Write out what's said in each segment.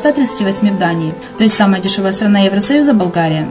138 в Дании, то есть самая дешевая страна Евросоюза – Болгария.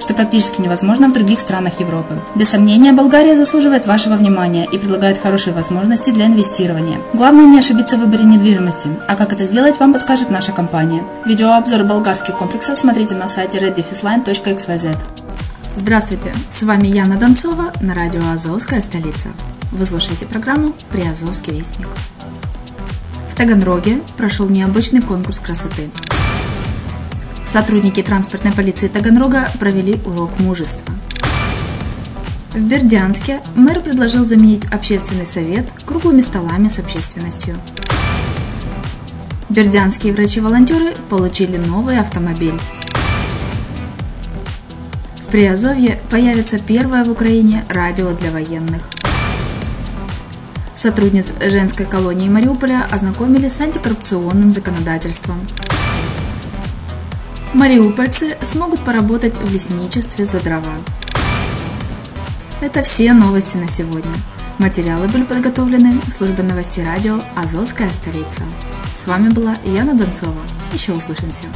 что практически невозможно в других странах Европы. Без сомнения, Болгария заслуживает вашего внимания и предлагает хорошие возможности для инвестирования. Главное не ошибиться в выборе недвижимости, а как это сделать, вам подскажет наша компания. Видеообзор болгарских комплексов смотрите на сайте reddefisline.xyz. Здравствуйте, с вами Яна Донцова на радио «Азовская столица». Вы слушаете программу «Приазовский вестник». Таганроге прошел необычный конкурс красоты. Сотрудники транспортной полиции Таганрога провели урок мужества. В Бердянске мэр предложил заменить общественный совет круглыми столами с общественностью. Бердянские врачи-волонтеры получили новый автомобиль. В Приазовье появится первое в Украине радио для военных – Сотрудниц женской колонии Мариуполя ознакомили с антикоррупционным законодательством. Мариупольцы смогут поработать в лесничестве за дрова. Это все новости на сегодня. Материалы были подготовлены службой новостей радио «Азовская столица». С вами была Яна Донцова. Еще услышимся.